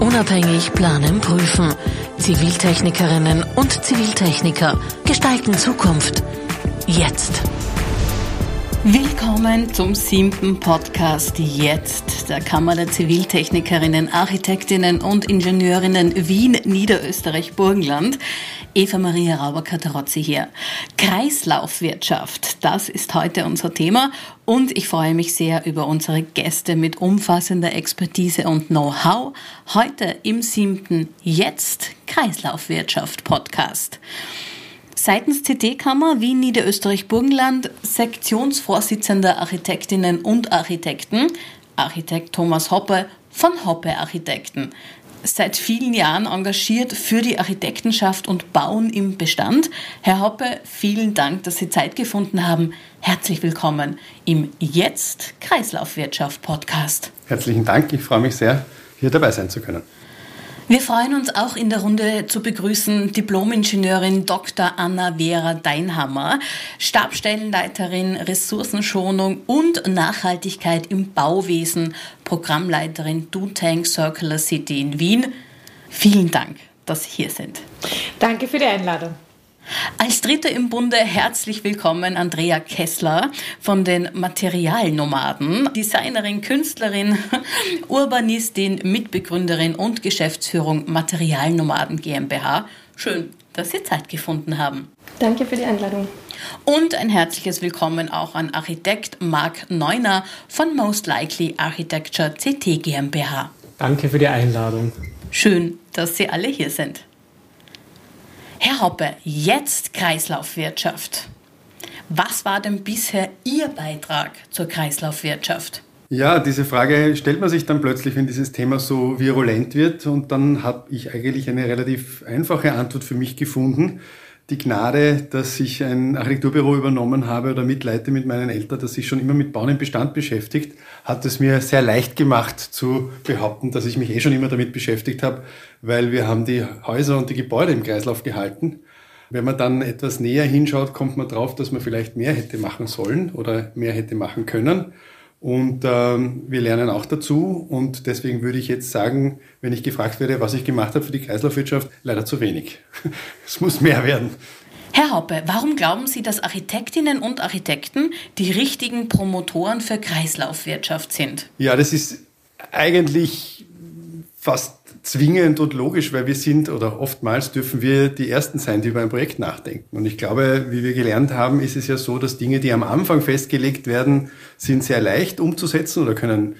Unabhängig planen, prüfen. Ziviltechnikerinnen und Ziviltechniker gestalten Zukunft. Jetzt. Willkommen zum siebten Podcast Jetzt der Kammer der Ziviltechnikerinnen, Architektinnen und Ingenieurinnen Wien, Niederösterreich, Burgenland. Eva Maria Rauber-Katarozzi hier. Kreislaufwirtschaft, das ist heute unser Thema und ich freue mich sehr über unsere Gäste mit umfassender Expertise und Know-how. Heute im siebten Jetzt Kreislaufwirtschaft Podcast. Seitens CT-Kammer Wien Niederösterreich-Burgenland Sektionsvorsitzender Architektinnen und Architekten, Architekt Thomas Hoppe von Hoppe Architekten seit vielen Jahren engagiert für die Architektenschaft und Bauen im Bestand. Herr Hoppe, vielen Dank, dass Sie Zeit gefunden haben. Herzlich willkommen im Jetzt Kreislaufwirtschaft Podcast. Herzlichen Dank, ich freue mich sehr, hier dabei sein zu können. Wir freuen uns auch in der Runde zu begrüßen Diplomingenieurin Dr. Anna Vera Deinhammer, Stabstellenleiterin Ressourcenschonung und Nachhaltigkeit im Bauwesen, Programmleiterin DuTank Circular City in Wien. Vielen Dank, dass Sie hier sind. Danke für die Einladung. Als Dritte im Bunde herzlich willkommen Andrea Kessler von den Materialnomaden, Designerin, Künstlerin, Urbanistin, Mitbegründerin und Geschäftsführung Materialnomaden GmbH. Schön, dass Sie Zeit gefunden haben. Danke für die Einladung. Und ein herzliches Willkommen auch an Architekt Marc Neuner von Most Likely Architecture CT GmbH. Danke für die Einladung. Schön, dass Sie alle hier sind. Herr Hoppe, jetzt Kreislaufwirtschaft. Was war denn bisher Ihr Beitrag zur Kreislaufwirtschaft? Ja, diese Frage stellt man sich dann plötzlich, wenn dieses Thema so virulent wird. Und dann habe ich eigentlich eine relativ einfache Antwort für mich gefunden die Gnade, dass ich ein Architekturbüro übernommen habe oder mitleite mit meinen Eltern, dass sich schon immer mit Bauen im Bestand beschäftigt, hat es mir sehr leicht gemacht zu behaupten, dass ich mich eh schon immer damit beschäftigt habe, weil wir haben die Häuser und die Gebäude im Kreislauf gehalten. Wenn man dann etwas näher hinschaut, kommt man drauf, dass man vielleicht mehr hätte machen sollen oder mehr hätte machen können. Und ähm, wir lernen auch dazu. Und deswegen würde ich jetzt sagen, wenn ich gefragt werde, was ich gemacht habe für die Kreislaufwirtschaft, leider zu wenig. es muss mehr werden. Herr Hoppe, warum glauben Sie, dass Architektinnen und Architekten die richtigen Promotoren für Kreislaufwirtschaft sind? Ja, das ist eigentlich fast zwingend und logisch, weil wir sind oder oftmals dürfen wir die Ersten sein, die über ein Projekt nachdenken. Und ich glaube, wie wir gelernt haben, ist es ja so, dass Dinge, die am Anfang festgelegt werden, sind sehr leicht umzusetzen oder können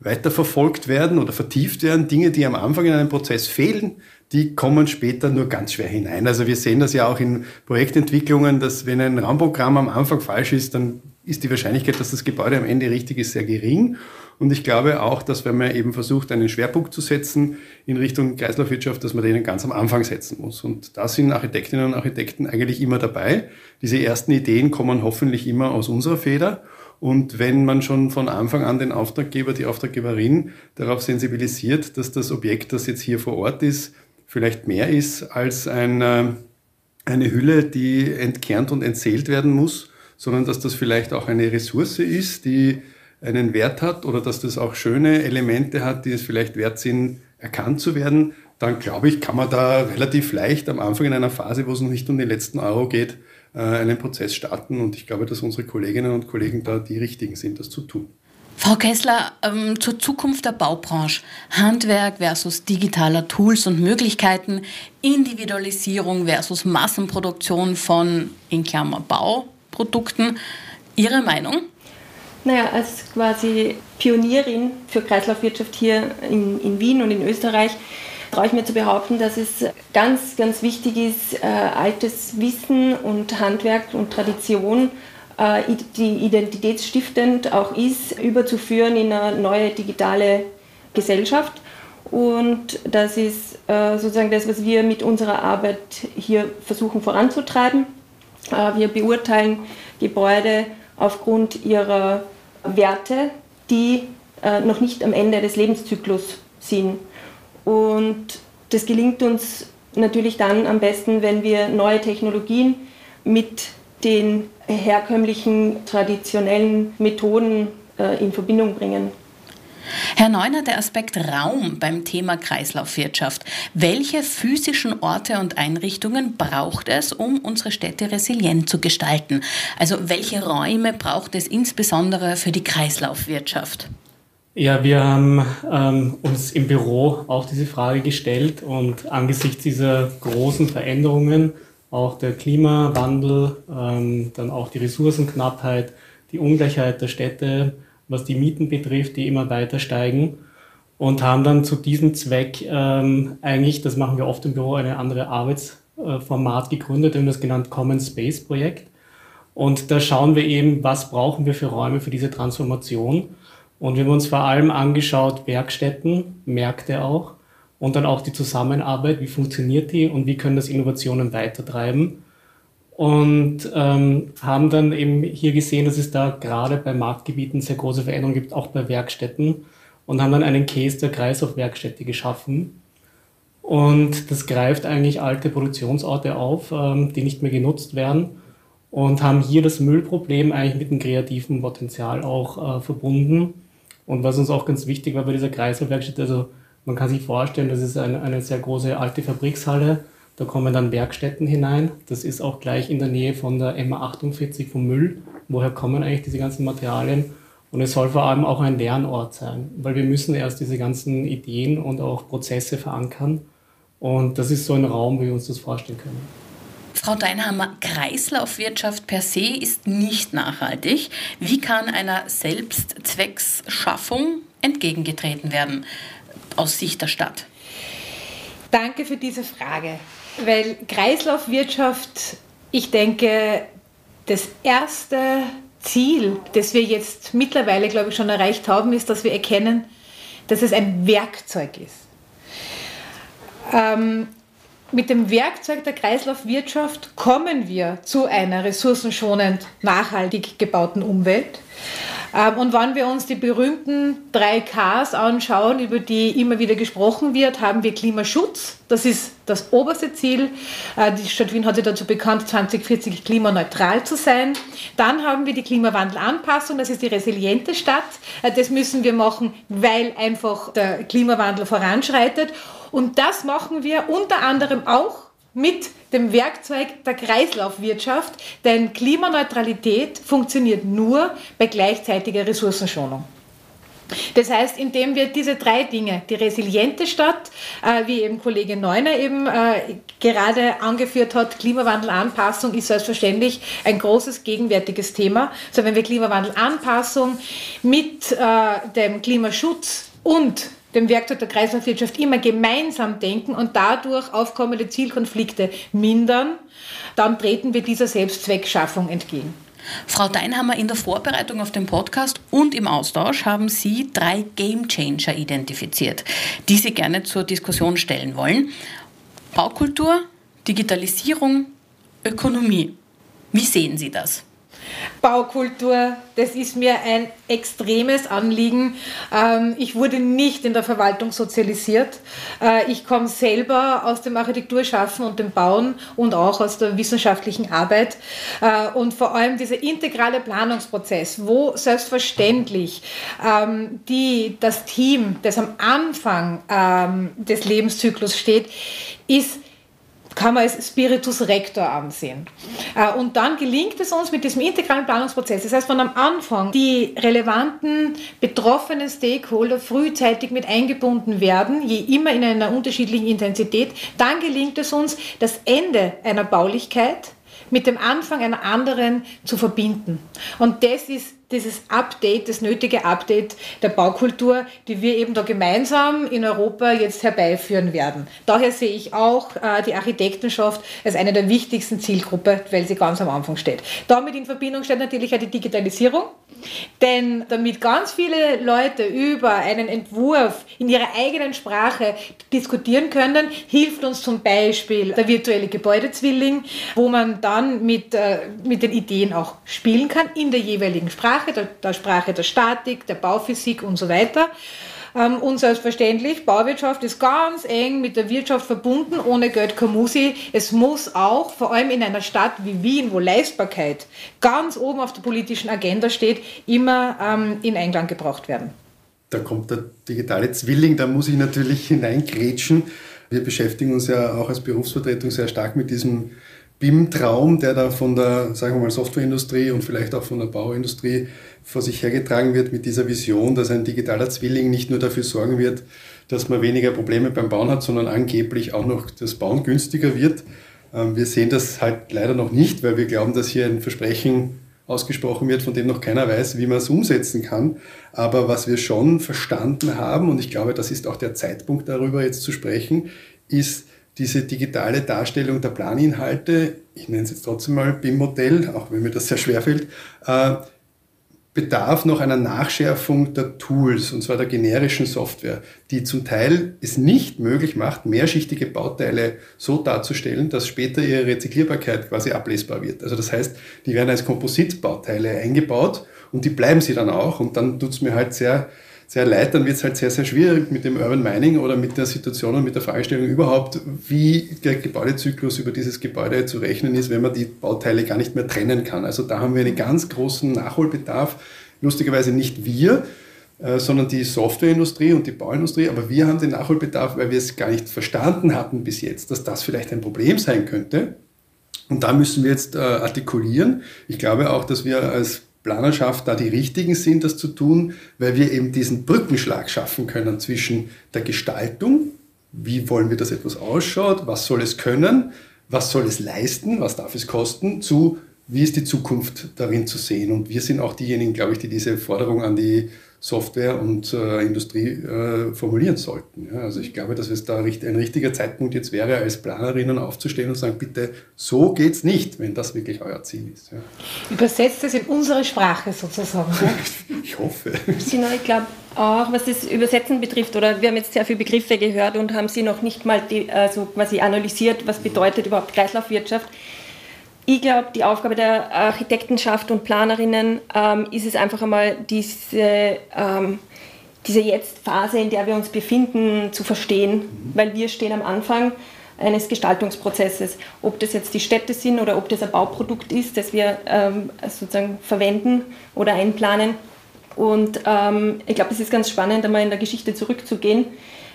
weiterverfolgt werden oder vertieft werden. Dinge, die am Anfang in einem Prozess fehlen, die kommen später nur ganz schwer hinein. Also wir sehen das ja auch in Projektentwicklungen, dass wenn ein Raumprogramm am Anfang falsch ist, dann ist die Wahrscheinlichkeit, dass das Gebäude am Ende richtig ist, sehr gering. Und ich glaube auch, dass wenn man eben versucht, einen Schwerpunkt zu setzen in Richtung Kreislaufwirtschaft, dass man den ganz am Anfang setzen muss. Und da sind Architektinnen und Architekten eigentlich immer dabei. Diese ersten Ideen kommen hoffentlich immer aus unserer Feder. Und wenn man schon von Anfang an den Auftraggeber, die Auftraggeberin darauf sensibilisiert, dass das Objekt, das jetzt hier vor Ort ist, vielleicht mehr ist als ein, eine Hülle, die entkernt und entzählt werden muss, sondern dass das vielleicht auch eine Ressource ist, die einen Wert hat oder dass das auch schöne Elemente hat, die es vielleicht wert sind, erkannt zu werden, dann glaube ich, kann man da relativ leicht am Anfang in einer Phase, wo es noch nicht um den letzten Euro geht, äh, einen Prozess starten. Und ich glaube, dass unsere Kolleginnen und Kollegen da die richtigen sind, das zu tun. Frau Kessler, ähm, zur Zukunft der Baubranche. Handwerk versus digitaler Tools und Möglichkeiten, Individualisierung versus Massenproduktion von, in Klammer, Bauprodukten. Ihre Meinung? Naja, als quasi Pionierin für Kreislaufwirtschaft hier in, in Wien und in Österreich traue ich mir zu behaupten, dass es ganz, ganz wichtig ist, äh, altes Wissen und Handwerk und Tradition, äh, die identitätsstiftend auch ist, überzuführen in eine neue digitale Gesellschaft. Und das ist äh, sozusagen das, was wir mit unserer Arbeit hier versuchen voranzutreiben. Äh, wir beurteilen Gebäude aufgrund ihrer Werte, die äh, noch nicht am Ende des Lebenszyklus sind. Und das gelingt uns natürlich dann am besten, wenn wir neue Technologien mit den herkömmlichen, traditionellen Methoden äh, in Verbindung bringen. Herr Neuner, der Aspekt Raum beim Thema Kreislaufwirtschaft. Welche physischen Orte und Einrichtungen braucht es, um unsere Städte resilient zu gestalten? Also welche Räume braucht es insbesondere für die Kreislaufwirtschaft? Ja, wir haben ähm, uns im Büro auch diese Frage gestellt und angesichts dieser großen Veränderungen, auch der Klimawandel, ähm, dann auch die Ressourcenknappheit, die Ungleichheit der Städte, was die Mieten betrifft, die immer weiter steigen. Und haben dann zu diesem Zweck ähm, eigentlich, das machen wir oft im Büro, eine andere Arbeitsformat gegründet, wir haben das genannt Common Space Projekt. Und da schauen wir eben, was brauchen wir für Räume für diese Transformation. Und wir haben uns vor allem angeschaut, Werkstätten, Märkte auch und dann auch die Zusammenarbeit, wie funktioniert die und wie können das Innovationen weitertreiben und ähm, haben dann eben hier gesehen, dass es da gerade bei Marktgebieten sehr große Veränderungen gibt, auch bei Werkstätten und haben dann einen Case der Kreislaufwerkstätte geschaffen. Und das greift eigentlich alte Produktionsorte auf, ähm, die nicht mehr genutzt werden und haben hier das Müllproblem eigentlich mit dem kreativen Potenzial auch äh, verbunden. Und was uns auch ganz wichtig war bei dieser Kreislaufwerkstätte, also man kann sich vorstellen, das ist eine, eine sehr große alte Fabrikshalle da kommen dann Werkstätten hinein. Das ist auch gleich in der Nähe von der MA48 vom Müll. Woher kommen eigentlich diese ganzen Materialien? Und es soll vor allem auch ein Lernort sein, weil wir müssen erst diese ganzen Ideen und auch Prozesse verankern. Und das ist so ein Raum, wie wir uns das vorstellen können. Frau Deinhammer, Kreislaufwirtschaft per se ist nicht nachhaltig. Wie kann einer Selbstzwecksschaffung entgegengetreten werden aus Sicht der Stadt? Danke für diese Frage. Weil Kreislaufwirtschaft, ich denke, das erste Ziel, das wir jetzt mittlerweile, glaube ich, schon erreicht haben, ist, dass wir erkennen, dass es ein Werkzeug ist. Ähm, mit dem Werkzeug der Kreislaufwirtschaft kommen wir zu einer ressourcenschonend nachhaltig gebauten Umwelt. Ähm, und wenn wir uns die berühmten drei Ks anschauen, über die immer wieder gesprochen wird, haben wir Klimaschutz. Das ist das oberste Ziel. Äh, die Stadt Wien hat sich dazu bekannt, 2040 klimaneutral zu sein. Dann haben wir die Klimawandelanpassung. Das ist die resiliente Stadt. Äh, das müssen wir machen, weil einfach der Klimawandel voranschreitet. Und das machen wir unter anderem auch mit dem Werkzeug der Kreislaufwirtschaft, denn Klimaneutralität funktioniert nur bei gleichzeitiger Ressourcenschonung. Das heißt, indem wir diese drei Dinge, die resiliente Stadt, äh, wie eben Kollege Neuner eben äh, gerade angeführt hat, Klimawandelanpassung ist selbstverständlich ein großes gegenwärtiges Thema. So, wenn wir Klimawandelanpassung mit äh, dem Klimaschutz und dem Werkzeug der Kreislaufwirtschaft immer gemeinsam denken und dadurch aufkommende Zielkonflikte mindern, dann treten wir dieser Selbstzweckschaffung entgegen. Frau Deinhammer, in der Vorbereitung auf den Podcast und im Austausch haben Sie drei Game Changer identifiziert, die Sie gerne zur Diskussion stellen wollen. Baukultur, Digitalisierung, Ökonomie. Wie sehen Sie das? Baukultur, das ist mir ein extremes Anliegen. Ähm, ich wurde nicht in der Verwaltung sozialisiert. Äh, ich komme selber aus dem Architekturschaffen und dem Bauen und auch aus der wissenschaftlichen Arbeit. Äh, und vor allem dieser integrale Planungsprozess, wo selbstverständlich ähm, die, das Team, das am Anfang ähm, des Lebenszyklus steht, ist kann man als Spiritus Rector ansehen. Äh, und dann gelingt es uns mit diesem integralen Planungsprozess, das heißt, wenn am Anfang die relevanten betroffenen Stakeholder frühzeitig mit eingebunden werden, je immer in einer unterschiedlichen Intensität, dann gelingt es uns, das Ende einer Baulichkeit mit dem Anfang einer anderen zu verbinden. Und das ist dieses Update, das nötige Update der Baukultur, die wir eben da gemeinsam in Europa jetzt herbeiführen werden. Daher sehe ich auch äh, die Architektenschaft als eine der wichtigsten Zielgruppen, weil sie ganz am Anfang steht. Damit in Verbindung steht natürlich auch die Digitalisierung, denn damit ganz viele Leute über einen Entwurf in ihrer eigenen Sprache diskutieren können, hilft uns zum Beispiel der virtuelle Gebäudezwilling, wo man dann mit, äh, mit den Ideen auch spielen kann in der jeweiligen Sprache Sprache, der, der Sprache der Statik, der Bauphysik und so weiter. Ähm, und selbstverständlich, Bauwirtschaft ist ganz eng mit der Wirtschaft verbunden, ohne Geld kein Musi. Es muss auch, vor allem in einer Stadt wie Wien, wo Leistbarkeit ganz oben auf der politischen Agenda steht, immer ähm, in Einklang gebracht werden. da kommt der digitale Zwilling, da muss ich natürlich hineingrätschen. Wir beschäftigen uns ja auch als Berufsvertretung sehr stark mit diesem BIM-Traum, der da von der, sagen wir mal, Softwareindustrie und vielleicht auch von der Bauindustrie vor sich hergetragen wird, mit dieser Vision, dass ein digitaler Zwilling nicht nur dafür sorgen wird, dass man weniger Probleme beim Bauen hat, sondern angeblich auch noch das Bauen günstiger wird. Ähm, wir sehen das halt leider noch nicht, weil wir glauben, dass hier ein Versprechen ausgesprochen wird, von dem noch keiner weiß, wie man es umsetzen kann. Aber was wir schon verstanden haben, und ich glaube, das ist auch der Zeitpunkt darüber jetzt zu sprechen, ist diese digitale Darstellung der Planinhalte, ich nenne es jetzt trotzdem mal BIM-Modell, auch wenn mir das sehr schwer fällt, äh, bedarf noch einer Nachschärfung der Tools, und zwar der generischen Software, die zum Teil es nicht möglich macht, mehrschichtige Bauteile so darzustellen, dass später ihre Rezyklierbarkeit quasi ablesbar wird. Also das heißt, die werden als Kompositbauteile eingebaut und die bleiben sie dann auch. Und dann tut es mir halt sehr sehr leid, dann wird es halt sehr, sehr schwierig mit dem Urban Mining oder mit der Situation und mit der Fragestellung überhaupt, wie der Gebäudezyklus über dieses Gebäude zu rechnen ist, wenn man die Bauteile gar nicht mehr trennen kann. Also da haben wir einen ganz großen Nachholbedarf. Lustigerweise nicht wir, äh, sondern die Softwareindustrie und die Bauindustrie. Aber wir haben den Nachholbedarf, weil wir es gar nicht verstanden hatten bis jetzt, dass das vielleicht ein Problem sein könnte. Und da müssen wir jetzt äh, artikulieren. Ich glaube auch, dass wir als Planerschaft da die richtigen sind, das zu tun, weil wir eben diesen Brückenschlag schaffen können zwischen der Gestaltung, wie wollen wir, dass etwas ausschaut, was soll es können, was soll es leisten, was darf es kosten, zu wie ist die Zukunft darin zu sehen. Und wir sind auch diejenigen, glaube ich, die diese Forderung an die Software- und äh, Industrie äh, formulieren sollten. Ja, also ich glaube, dass es da ein richtiger Zeitpunkt jetzt wäre, als Planerinnen aufzustehen und sagen, bitte, so geht es nicht, wenn das wirklich euer Ziel ist. Ja. Übersetzt es in unsere Sprache sozusagen. Ja? ich hoffe. Genau, ich glaube auch, was das Übersetzen betrifft, oder wir haben jetzt sehr viele Begriffe gehört und haben sie noch nicht mal also quasi analysiert, was bedeutet überhaupt Kreislaufwirtschaft. Ich glaube, die Aufgabe der Architektenschaft und Planerinnen ähm, ist es einfach einmal, diese, ähm, diese Jetzt-Phase, in der wir uns befinden, zu verstehen, mhm. weil wir stehen am Anfang eines Gestaltungsprozesses. Ob das jetzt die Städte sind oder ob das ein Bauprodukt ist, das wir ähm, sozusagen verwenden oder einplanen. Und ähm, ich glaube, es ist ganz spannend, einmal in der Geschichte zurückzugehen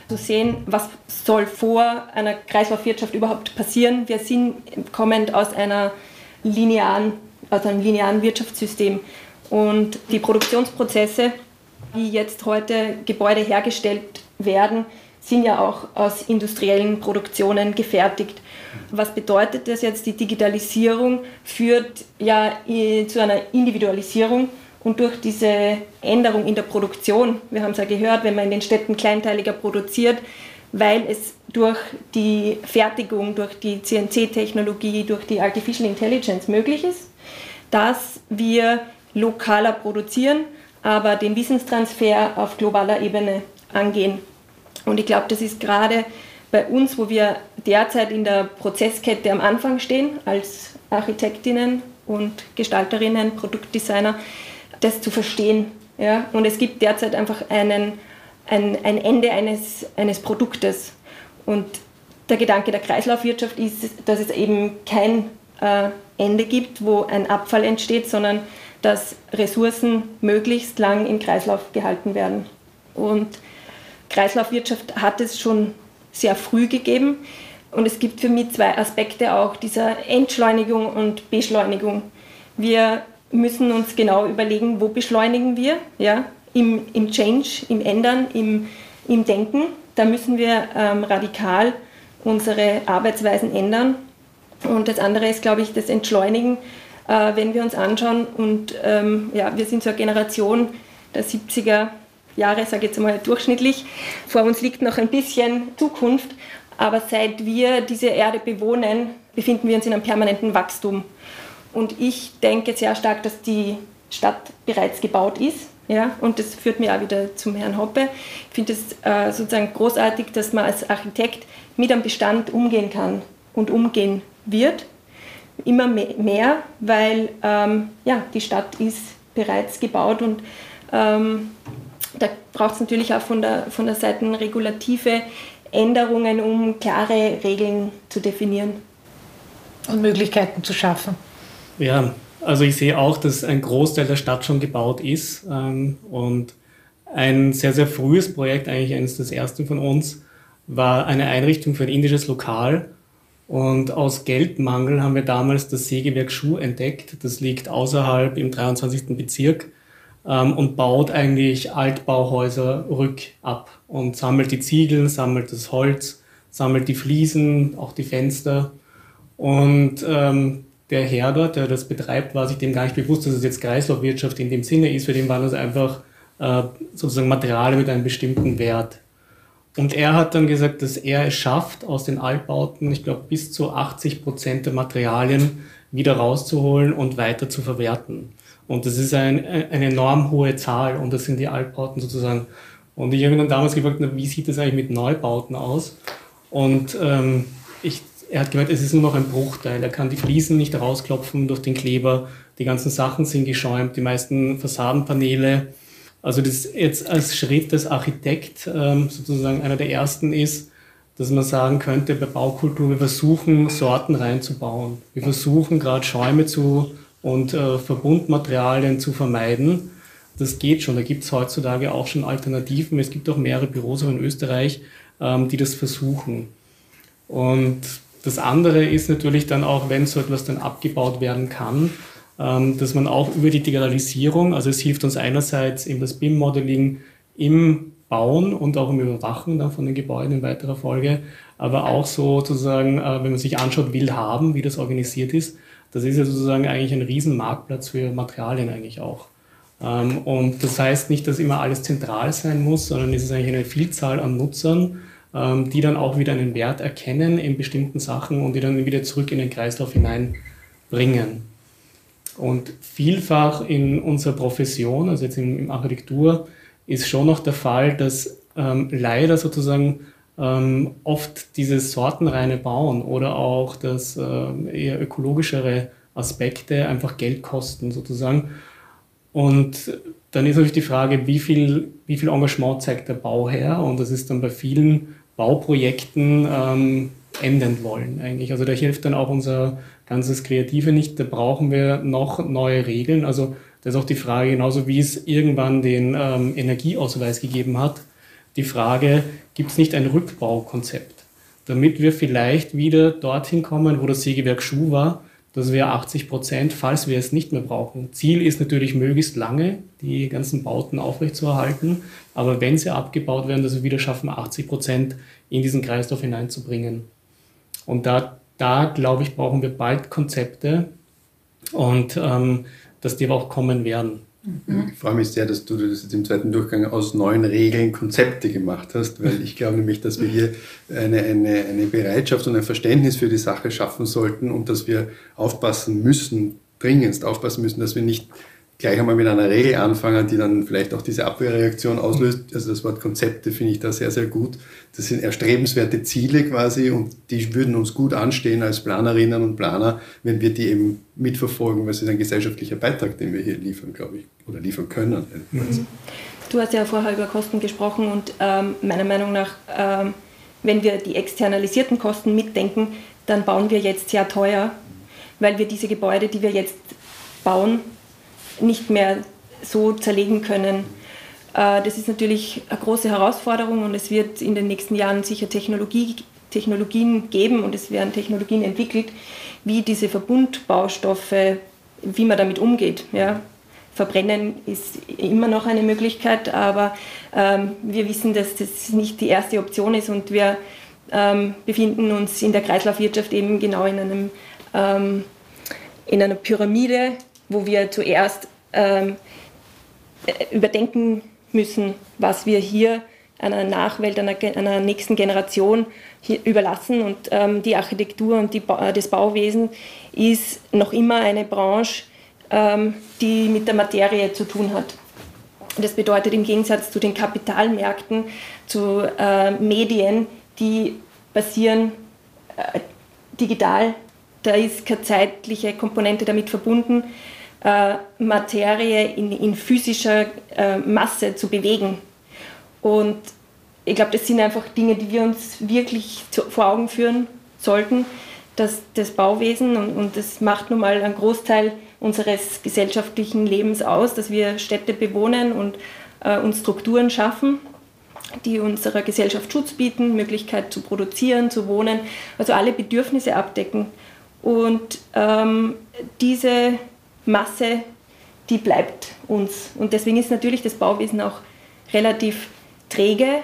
zu sehen, was soll vor einer Kreislaufwirtschaft überhaupt passieren. Wir sind kommend aus, einer linearen, aus einem linearen Wirtschaftssystem und die Produktionsprozesse, wie jetzt heute Gebäude hergestellt werden, sind ja auch aus industriellen Produktionen gefertigt. Was bedeutet das jetzt? Die Digitalisierung führt ja zu einer Individualisierung und durch diese Änderung in der Produktion, wir haben es ja gehört, wenn man in den Städten kleinteiliger produziert, weil es durch die Fertigung, durch die CNC-Technologie, durch die Artificial Intelligence möglich ist, dass wir lokaler produzieren, aber den Wissenstransfer auf globaler Ebene angehen. Und ich glaube, das ist gerade bei uns, wo wir derzeit in der Prozesskette am Anfang stehen, als Architektinnen und Gestalterinnen, Produktdesigner, das zu verstehen. Ja? Und es gibt derzeit einfach einen, ein, ein Ende eines, eines Produktes. Und der Gedanke der Kreislaufwirtschaft ist, dass es eben kein äh, Ende gibt, wo ein Abfall entsteht, sondern dass Ressourcen möglichst lang im Kreislauf gehalten werden. Und Kreislaufwirtschaft hat es schon sehr früh gegeben. Und es gibt für mich zwei Aspekte auch dieser Entschleunigung und Beschleunigung. Wir müssen uns genau überlegen, wo beschleunigen wir, ja, im, im Change, im Ändern, im, im Denken. Da müssen wir ähm, radikal unsere Arbeitsweisen ändern. Und das andere ist, glaube ich, das Entschleunigen, äh, wenn wir uns anschauen. Und ähm, ja, wir sind so eine Generation der 70er Jahre, sage ich jetzt mal durchschnittlich. Vor uns liegt noch ein bisschen Zukunft. Aber seit wir diese Erde bewohnen, befinden wir uns in einem permanenten Wachstum. Und ich denke sehr stark, dass die Stadt bereits gebaut ist. Ja, und das führt mir auch wieder zum Herrn Hoppe. Ich finde es äh, sozusagen großartig, dass man als Architekt mit einem Bestand umgehen kann und umgehen wird. Immer mehr, weil ähm, ja, die Stadt ist bereits gebaut und ähm, da braucht es natürlich auch von der, von der Seite regulative Änderungen, um klare Regeln zu definieren. Und Möglichkeiten zu schaffen. Ja, also ich sehe auch, dass ein Großteil der Stadt schon gebaut ist ähm, und Ein sehr, sehr frühes Projekt, eigentlich eines des ersten von uns, war eine Einrichtung für ein indisches Lokal. Und aus Geldmangel haben wir damals das Sägewerk Schuh entdeckt. Das liegt außerhalb im 23. Bezirk ähm, und baut eigentlich Altbauhäuser rückab und sammelt die Ziegel, sammelt das Holz, sammelt die Fliesen, auch die Fenster. Und ähm, der Herr dort, der das betreibt, war sich dem gar nicht bewusst, dass es jetzt Kreislaufwirtschaft in dem Sinne ist. Für den waren das einfach äh, sozusagen Materialien mit einem bestimmten Wert. Und er hat dann gesagt, dass er es schafft, aus den Altbauten, ich glaube, bis zu 80 Prozent der Materialien wieder rauszuholen und weiter zu verwerten. Und das ist ein, eine enorm hohe Zahl und das sind die Altbauten sozusagen. Und ich habe ihn dann damals gefragt, wie sieht das eigentlich mit Neubauten aus? Und ähm, ich, er hat gemeint, es ist nur noch ein Bruchteil. Er kann die Fliesen nicht rausklopfen durch den Kleber. Die ganzen Sachen sind geschäumt, die meisten Fassadenpaneele. Also das jetzt als Schritt des Architekt ähm, sozusagen einer der ersten ist, dass man sagen könnte, bei Baukultur, wir versuchen Sorten reinzubauen. Wir versuchen gerade Schäume zu und äh, Verbundmaterialien zu vermeiden. Das geht schon. Da gibt es heutzutage auch schon Alternativen. Es gibt auch mehrere Büros auch in Österreich, ähm, die das versuchen. Und das andere ist natürlich dann auch, wenn so etwas dann abgebaut werden kann, ähm, dass man auch über die Digitalisierung, also es hilft uns einerseits eben das BIM-Modeling im Bauen und auch im Überwachen dann von den Gebäuden in weiterer Folge, aber auch sozusagen, äh, wenn man sich anschaut, will haben, wie das organisiert ist, das ist ja sozusagen eigentlich ein Riesenmarktplatz für Materialien eigentlich auch. Ähm, und das heißt nicht, dass immer alles zentral sein muss, sondern es ist eigentlich eine Vielzahl an Nutzern, ähm, die dann auch wieder einen Wert erkennen in bestimmten Sachen und die dann wieder zurück in den Kreislauf hineinbringen. Und vielfach in unserer Profession, also jetzt in, Architektur, ist schon noch der Fall, dass ähm, leider sozusagen ähm, oft dieses sortenreine Bauen oder auch das äh, eher ökologischere Aspekte einfach Geld kosten sozusagen. Und dann ist natürlich die Frage, wie viel, wie viel Engagement zeigt der Bauherr? Und das ist dann bei vielen Bauprojekten ähm, enden wollen eigentlich. Also da hilft dann auch unser ganzes Kreative nicht. Da brauchen wir noch neue Regeln. Also das ist auch die Frage, genauso wie es irgendwann den ähm, Energieausweis gegeben hat, die Frage, gibt es nicht ein Rückbaukonzept, damit wir vielleicht wieder dorthin kommen, wo das Sägewerk Schuh war, dass wir 80 Prozent, falls wir es nicht mehr brauchen. Ziel ist natürlich möglichst lange, die ganzen Bauten aufrechtzuerhalten, aber wenn sie abgebaut werden, dass wir wieder schaffen, 80 Prozent in diesen Kreislauf hineinzubringen. Und da, da glaube ich, brauchen wir bald Konzepte und ähm, dass die aber auch kommen werden. Ich freue mich sehr, dass du das jetzt im zweiten Durchgang aus neuen Regeln Konzepte gemacht hast, weil ich glaube nämlich, dass wir hier eine, eine, eine Bereitschaft und ein Verständnis für die Sache schaffen sollten und dass wir aufpassen müssen, dringendst aufpassen müssen, dass wir nicht gleich einmal mit einer Regel anfangen, die dann vielleicht auch diese Abwehrreaktion auslöst. Also das Wort Konzepte finde ich da sehr, sehr gut. Das sind erstrebenswerte Ziele quasi und die würden uns gut anstehen als Planerinnen und Planer, wenn wir die eben mitverfolgen, weil es ist ein gesellschaftlicher Beitrag, den wir hier liefern, glaube ich, oder liefern können. Mhm. Du hast ja vorher über Kosten gesprochen und ähm, meiner Meinung nach, ähm, wenn wir die externalisierten Kosten mitdenken, dann bauen wir jetzt sehr teuer, weil wir diese Gebäude, die wir jetzt bauen, nicht mehr so zerlegen können. Äh, das ist natürlich eine große Herausforderung und es wird in den nächsten Jahren sicher Technologie, Technologien geben und es werden Technologien entwickelt, wie diese Verbundbaustoffe, wie man damit umgeht. Ja. Verbrennen ist immer noch eine Möglichkeit, aber ähm, wir wissen, dass das nicht die erste Option ist und wir ähm, befinden uns in der Kreislaufwirtschaft eben genau in, einem, ähm, in einer Pyramide, wo wir zuerst ähm, äh, überdenken müssen, was wir hier einer Nachwelt, einer, einer nächsten Generation überlassen. Und ähm, die Architektur und die, das Bauwesen ist noch immer eine Branche, ähm, die mit der Materie zu tun hat. Das bedeutet im Gegensatz zu den Kapitalmärkten, zu äh, Medien, die basieren äh, digital, da ist keine zeitliche Komponente damit verbunden äh, Materie in, in physischer äh, Masse zu bewegen. Und ich glaube, das sind einfach Dinge, die wir uns wirklich zu, vor Augen führen sollten, dass das Bauwesen, und, und das macht nun mal einen Großteil unseres gesellschaftlichen Lebens aus, dass wir Städte bewohnen und äh, und Strukturen schaffen, die unserer Gesellschaft Schutz bieten, Möglichkeit zu produzieren, zu wohnen, also alle Bedürfnisse abdecken. Und ähm, diese Masse, die bleibt uns. Und deswegen ist natürlich das Bauwesen auch relativ träge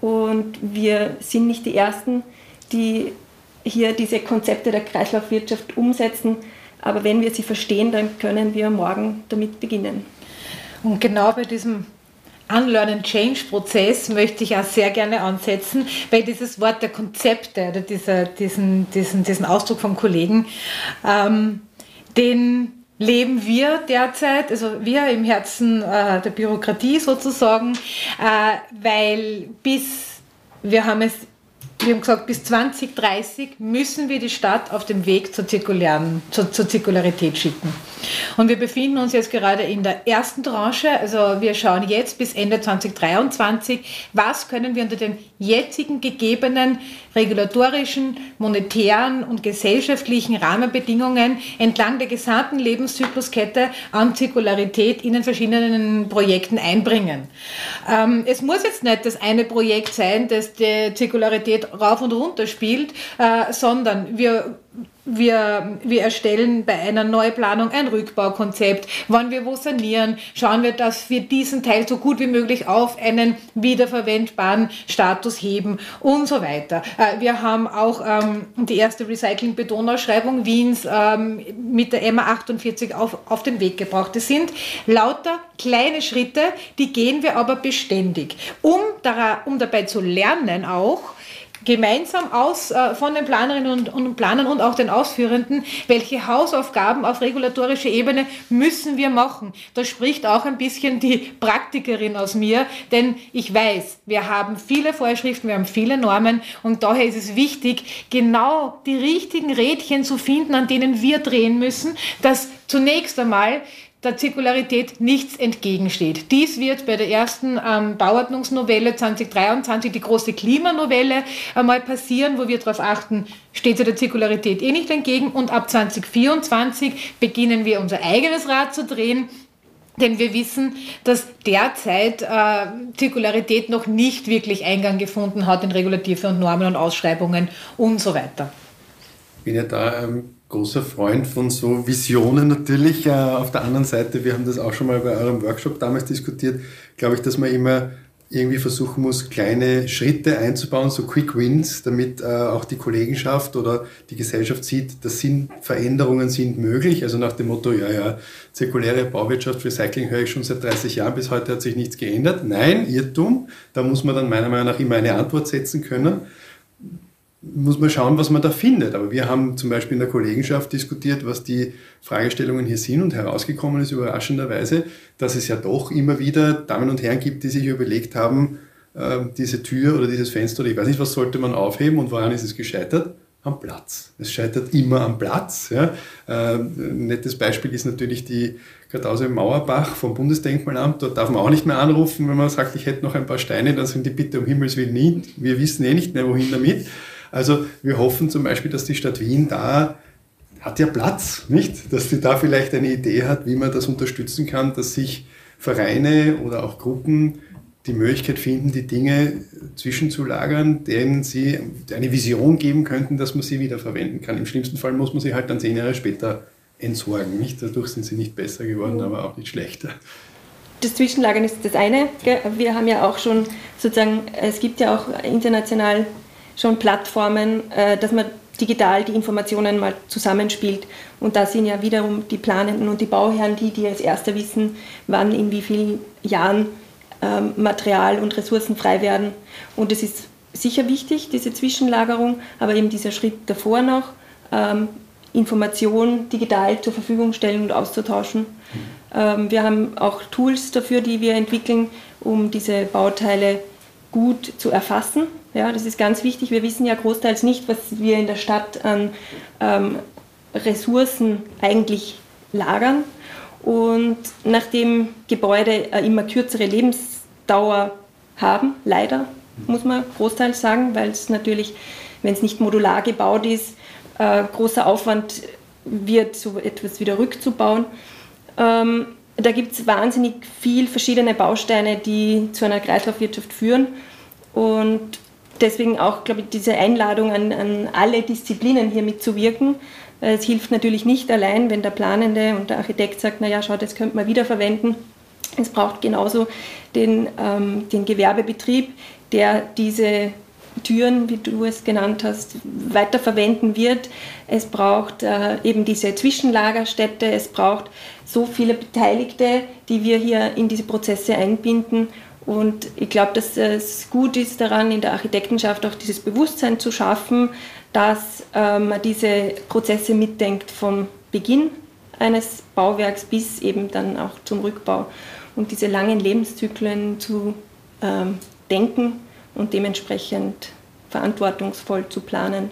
und wir sind nicht die Ersten, die hier diese Konzepte der Kreislaufwirtschaft umsetzen. Aber wenn wir sie verstehen, dann können wir morgen damit beginnen. Und genau bei diesem Unlearn-and-Change-Prozess möchte ich auch sehr gerne ansetzen, weil dieses Wort der Konzepte oder dieser, diesen, diesen, diesen Ausdruck vom Kollegen, ähm, den leben wir derzeit, also wir im Herzen äh, der Bürokratie sozusagen, äh, weil bis, wir haben es wir haben gesagt, bis 2030 müssen wir die Stadt auf dem Weg zur, zirkulären, zur, zur Zirkularität schicken. Und wir befinden uns jetzt gerade in der ersten Tranche. Also wir schauen jetzt bis Ende 2023, was können wir unter den jetzigen gegebenen regulatorischen, monetären und gesellschaftlichen Rahmenbedingungen entlang der gesamten Lebenszykluskette an Zirkularität in den verschiedenen Projekten einbringen. Ähm, es muss jetzt nicht das eine Projekt sein, das die Zirkularität rauf und runter spielt, äh, sondern wir wir, wir erstellen bei einer Neuplanung ein Rückbaukonzept. Wann wir wo sanieren, schauen wir, dass wir diesen Teil so gut wie möglich auf einen wiederverwendbaren Status heben und so weiter. Äh, wir haben auch ähm, die erste Recycling-Betonausschreibung Wiens ähm, mit der MA 48 auf, auf den Weg gebracht. Das sind lauter kleine Schritte, die gehen wir aber beständig, um, da, um dabei zu lernen auch, gemeinsam aus äh, von den Planerinnen und, und, Planern und auch den Ausführenden, welche Hausaufgaben auf regulatorischer Ebene müssen wir machen. Da spricht auch ein bisschen die Praktikerin aus mir, denn ich weiß, wir haben viele Vorschriften, wir haben viele Normen und daher ist es wichtig, genau die richtigen Rädchen zu finden, an denen wir drehen müssen, dass zunächst einmal der Zirkularität nichts entgegensteht. Dies wird bei der ersten ähm, Bauordnungsnovelle 2023, die große Klimanovelle, einmal passieren, wo wir darauf achten, steht sie der Zirkularität eh nicht entgegen und ab 2024 beginnen wir unser eigenes Rad zu drehen. Denn wir wissen, dass derzeit äh, Zirkularität noch nicht wirklich Eingang gefunden hat in Regulative und Normen und Ausschreibungen und so weiter. Ich bin ja da ähm, großer Freund von so Visionen natürlich. Äh, auf der anderen Seite, wir haben das auch schon mal bei eurem Workshop damals diskutiert, glaube ich, dass man immer irgendwie versuchen muss, kleine Schritte einzubauen, so Quick Wins, damit äh, auch die Kollegenschaft oder die Gesellschaft sieht, dass sind, Veränderungen sind möglich. Also nach dem Motto, ja, ja, zirkuläre Bauwirtschaft, Recycling höre ich schon seit 30 Jahren, bis heute hat sich nichts geändert. Nein, Irrtum. Da muss man dann meiner Meinung nach immer eine Antwort setzen können muss man schauen, was man da findet. Aber wir haben zum Beispiel in der Kollegenschaft diskutiert, was die Fragestellungen hier sind und herausgekommen ist überraschenderweise, dass es ja doch immer wieder Damen und Herren gibt, die sich überlegt haben, äh, diese Tür oder dieses Fenster oder ich weiß nicht, was sollte man aufheben und woran ist es gescheitert? Am Platz. Es scheitert immer am Platz. Ja. Äh, ein nettes Beispiel ist natürlich die Kartause Mauerbach vom Bundesdenkmalamt. Dort darf man auch nicht mehr anrufen, wenn man sagt, ich hätte noch ein paar Steine, dann sind die bitte um Himmels Willen nie. Wir wissen eh nicht mehr, wohin damit. Also wir hoffen zum Beispiel, dass die Stadt Wien da hat ja Platz, nicht? Dass sie da vielleicht eine Idee hat, wie man das unterstützen kann, dass sich Vereine oder auch Gruppen die Möglichkeit finden, die Dinge zwischenzulagern, denen sie eine Vision geben könnten, dass man sie wiederverwenden kann. Im schlimmsten Fall muss man sie halt dann zehn Jahre später entsorgen. Nicht? Dadurch sind sie nicht besser geworden, aber auch nicht schlechter. Das Zwischenlagern ist das eine. Wir haben ja auch schon sozusagen, es gibt ja auch international schon Plattformen, äh, dass man digital die Informationen mal zusammenspielt. Und da sind ja wiederum die Planenden und die Bauherren die, die als Erster wissen, wann in wie vielen Jahren ähm, Material und Ressourcen frei werden. Und es ist sicher wichtig, diese Zwischenlagerung, aber eben dieser Schritt davor noch, ähm, Informationen digital zur Verfügung stellen und auszutauschen. Ähm, wir haben auch Tools dafür, die wir entwickeln, um diese Bauteile gut zu erfassen ja, das ist ganz wichtig. Wir wissen ja großteils nicht, was wir in der Stadt an ähm, Ressourcen eigentlich lagern. Und nachdem Gebäude eine immer kürzere Lebensdauer haben, leider, muss man großteils sagen, weil es natürlich, wenn es nicht modular gebaut ist, äh, großer Aufwand wird, so etwas wieder rückzubauen. Ähm, da gibt es wahnsinnig viel verschiedene Bausteine, die zu einer Kreislaufwirtschaft führen. Und deswegen auch, glaube ich, diese Einladung an, an alle Disziplinen hier mitzuwirken. Es hilft natürlich nicht allein, wenn der Planende und der Architekt sagt, naja, schau, das könnte man wiederverwenden. Es braucht genauso den, ähm, den Gewerbebetrieb, der diese Türen, wie du es genannt hast, weiterverwenden wird. Es braucht äh, eben diese Zwischenlagerstätte, es braucht so viele Beteiligte, die wir hier in diese Prozesse einbinden. Und ich glaube, dass es gut ist daran, in der Architektenschaft auch dieses Bewusstsein zu schaffen, dass äh, man diese Prozesse mitdenkt vom Beginn eines Bauwerks bis eben dann auch zum Rückbau und diese langen Lebenszyklen zu ähm, denken und dementsprechend verantwortungsvoll zu planen.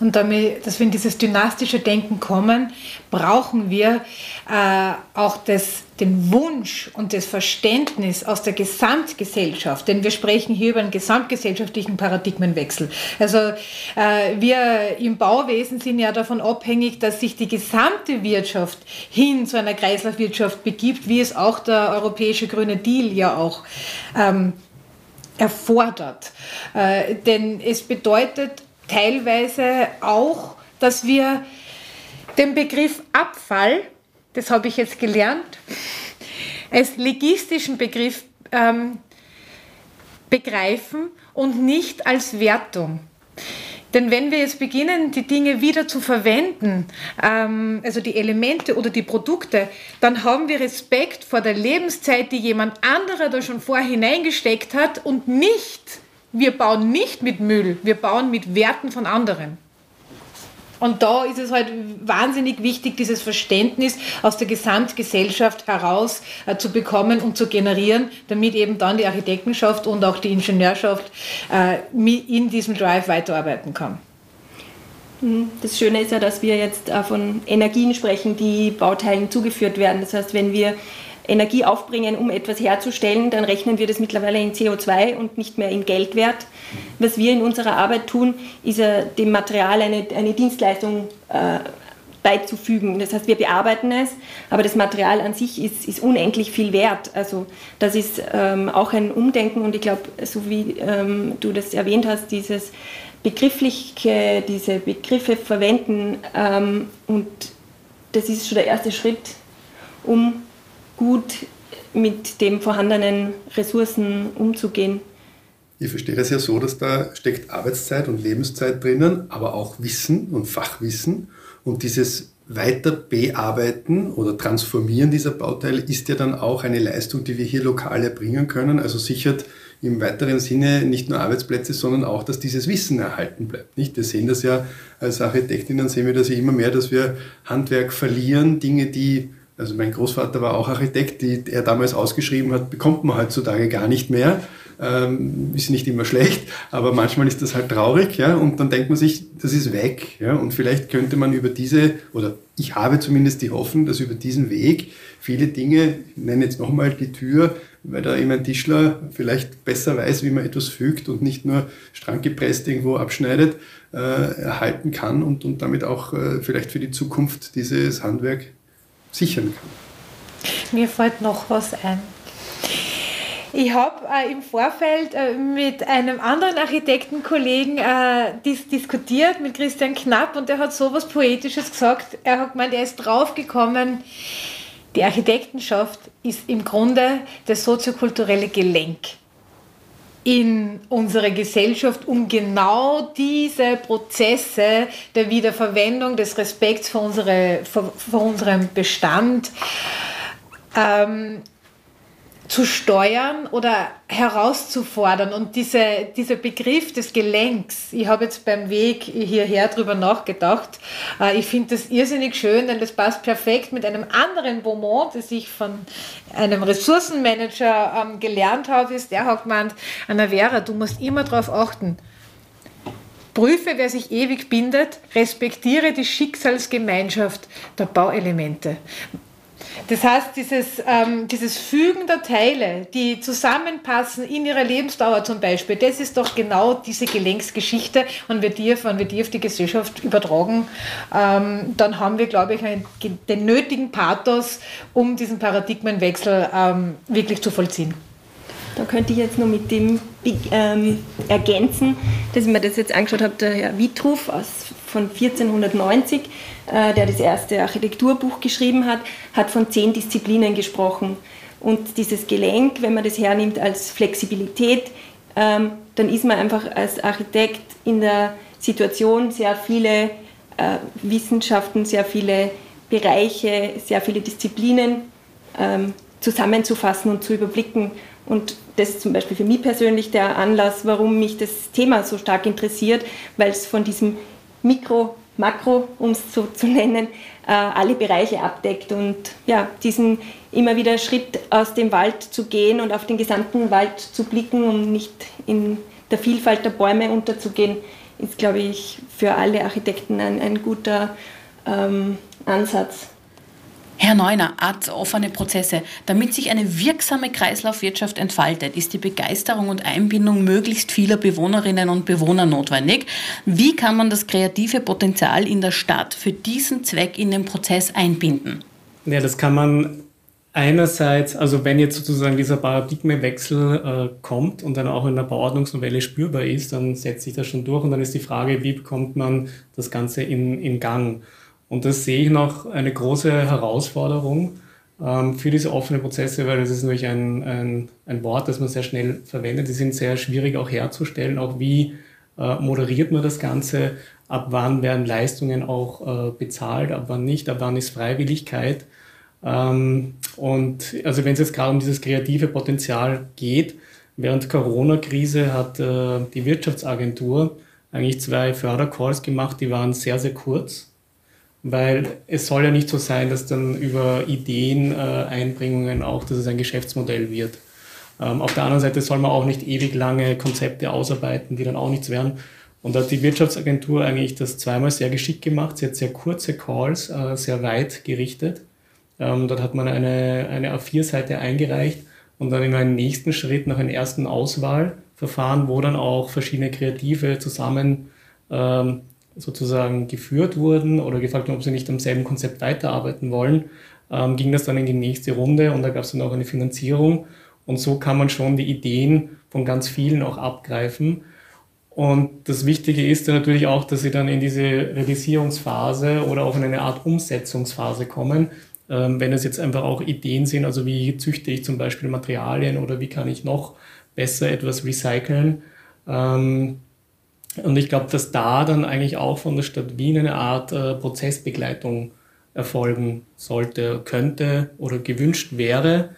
Und damit, dass wir in dieses dynastische Denken kommen, brauchen wir äh, auch das, den Wunsch und das Verständnis aus der Gesamtgesellschaft, denn wir sprechen hier über einen gesamtgesellschaftlichen Paradigmenwechsel. Also äh, wir im Bauwesen sind ja davon abhängig, dass sich die gesamte Wirtschaft hin zu einer Kreislaufwirtschaft begibt, wie es auch der europäische Grüne Deal ja auch ähm, erfordert. Äh, denn es bedeutet teilweise auch, dass wir den Begriff Abfall, das habe ich jetzt gelernt, als legistischen Begriff ähm, begreifen und nicht als Wertung. Denn wenn wir jetzt beginnen, die Dinge wieder zu verwenden, ähm, also die Elemente oder die Produkte, dann haben wir Respekt vor der Lebenszeit, die jemand anderer da schon vorher hineingesteckt hat und nicht, wir bauen nicht mit Müll, wir bauen mit Werten von anderen. Und da ist es halt wahnsinnig wichtig, dieses Verständnis aus der Gesamtgesellschaft heraus äh, zu bekommen und zu generieren, damit eben dann die Architektenschaft und auch die Ingenieurschaft äh, in diesem Drive weiterarbeiten kann. Mhm. Das Schöne ist ja, dass wir jetzt äh, von Energien sprechen, die Bauteilen zugeführt werden. Das heißt, wenn wir Energie aufbringen, um etwas herzustellen, dann rechnen wir das mittlerweile in CO2 und nicht mehr in Geldwert. Was wir in unserer Arbeit tun, ist ja dem Material eine, eine Dienstleistung äh, beizufügen. Das heißt, wir bearbeiten es, aber das Material an sich ist, ist unendlich viel wert. Also das ist ähm, auch ein Umdenken und ich glaube, so wie ähm, du das erwähnt hast, dieses begriffliche, diese Begriffe verwenden ähm, und das ist schon der erste Schritt, um gut mit den vorhandenen Ressourcen umzugehen. Ich verstehe das ja so, dass da steckt Arbeitszeit und Lebenszeit drinnen, aber auch Wissen und Fachwissen. Und dieses weiter bearbeiten oder transformieren dieser Bauteile ist ja dann auch eine Leistung, die wir hier lokal erbringen können. Also sichert im weiteren Sinne nicht nur Arbeitsplätze, sondern auch, dass dieses Wissen erhalten bleibt. Nicht? Wir sehen das ja als Architektinnen, sehen wir das ja immer mehr, dass wir Handwerk verlieren, Dinge, die also mein Großvater war auch Architekt, die er damals ausgeschrieben hat, bekommt man heutzutage gar nicht mehr. Ähm, ist nicht immer schlecht, aber manchmal ist das halt traurig, ja, und dann denkt man sich, das ist weg, ja, und vielleicht könnte man über diese, oder ich habe zumindest die Hoffnung, dass über diesen Weg viele Dinge, ich nenne jetzt nochmal die Tür, weil da eben ein Tischler vielleicht besser weiß, wie man etwas fügt und nicht nur stranggepresst irgendwo abschneidet, äh, erhalten kann und, und damit auch äh, vielleicht für die Zukunft dieses Handwerk sichern kann. Mir fällt noch was ein. Ich habe äh, im Vorfeld äh, mit einem anderen Architektenkollegen äh, dis diskutiert, mit Christian Knapp, und der hat so was Poetisches gesagt. Er hat gemeint, er ist draufgekommen, die Architektenschaft ist im Grunde das soziokulturelle Gelenk in unsere Gesellschaft, um genau diese Prozesse der Wiederverwendung, des Respekts für, unsere, für, für unseren Bestand ähm, zu steuern oder herauszufordern. Und diese, dieser Begriff des Gelenks, ich habe jetzt beim Weg hierher drüber nachgedacht, äh, ich finde das irrsinnig schön, denn das passt perfekt mit einem anderen Beaumont, das ich von einem Ressourcenmanager ähm, gelernt habe, ist, der hat gemeint, Anna Vera, du musst immer darauf achten, Prüfe, wer sich ewig bindet, respektiere die Schicksalsgemeinschaft der Bauelemente. Das heißt, dieses, ähm, dieses Fügen der Teile, die zusammenpassen in ihrer Lebensdauer zum Beispiel, das ist doch genau diese Gelenksgeschichte. Und wir die, wenn wir die auf die Gesellschaft übertragen, ähm, dann haben wir, glaube ich, einen, den nötigen Pathos, um diesen Paradigmenwechsel ähm, wirklich zu vollziehen. Da könnte ich jetzt noch mit dem ähm, ergänzen, dass ich mir das jetzt angeschaut habe, der Herr Vitruv aus, von 1490 äh, der das erste Architekturbuch geschrieben hat, hat von zehn Disziplinen gesprochen. Und dieses Gelenk, wenn man das hernimmt als Flexibilität, ähm, dann ist man einfach als Architekt in der Situation, sehr viele äh, Wissenschaften, sehr viele Bereiche, sehr viele Disziplinen ähm, zusammenzufassen und zu überblicken. Und das ist zum Beispiel für mich persönlich der Anlass, warum mich das Thema so stark interessiert, weil es von diesem Mikro Makro, um es so zu nennen, äh, alle Bereiche abdeckt und ja, diesen immer wieder Schritt aus dem Wald zu gehen und auf den gesamten Wald zu blicken, um nicht in der Vielfalt der Bäume unterzugehen, ist, glaube ich, für alle Architekten ein, ein guter ähm, Ansatz. Herr Neuner, Art offene Prozesse. Damit sich eine wirksame Kreislaufwirtschaft entfaltet, ist die Begeisterung und Einbindung möglichst vieler Bewohnerinnen und Bewohner notwendig. Wie kann man das kreative Potenzial in der Stadt für diesen Zweck in den Prozess einbinden? Ja, das kann man einerseits, also wenn jetzt sozusagen dieser Paradigmenwechsel äh, kommt und dann auch in der Bauordnungsnovelle spürbar ist, dann setzt sich das schon durch und dann ist die Frage, wie bekommt man das Ganze in, in Gang? Und das sehe ich noch eine große Herausforderung ähm, für diese offenen Prozesse, weil das ist natürlich ein, ein, ein Wort, das man sehr schnell verwendet. Die sind sehr schwierig auch herzustellen. Auch wie äh, moderiert man das Ganze? Ab wann werden Leistungen auch äh, bezahlt? Ab wann nicht? Ab wann ist Freiwilligkeit? Ähm, und also wenn es jetzt gerade um dieses kreative Potenzial geht, während Corona-Krise hat äh, die Wirtschaftsagentur eigentlich zwei Fördercalls gemacht, die waren sehr, sehr kurz weil es soll ja nicht so sein, dass dann über Ideen, äh, auch, dass es ein Geschäftsmodell wird. Ähm, auf der anderen Seite soll man auch nicht ewig lange Konzepte ausarbeiten, die dann auch nichts werden. Und da hat die Wirtschaftsagentur eigentlich das zweimal sehr geschickt gemacht. Sie hat sehr kurze Calls, äh, sehr weit gerichtet. Ähm, dort hat man eine, eine A4-Seite eingereicht und dann in einem nächsten Schritt nach einem ersten Auswahlverfahren, wo dann auch verschiedene Kreative zusammen ähm, sozusagen geführt wurden oder gefragt wurden, ob sie nicht am selben Konzept weiterarbeiten wollen, ähm, ging das dann in die nächste Runde und da gab es dann auch eine Finanzierung. Und so kann man schon die Ideen von ganz vielen auch abgreifen. Und das Wichtige ist dann natürlich auch, dass sie dann in diese Realisierungsphase oder auch in eine Art Umsetzungsphase kommen. Ähm, wenn es jetzt einfach auch Ideen sind, also wie züchte ich zum Beispiel Materialien oder wie kann ich noch besser etwas recyceln. Ähm, und ich glaube, dass da dann eigentlich auch von der Stadt Wien eine Art äh, Prozessbegleitung erfolgen sollte, könnte oder gewünscht wäre.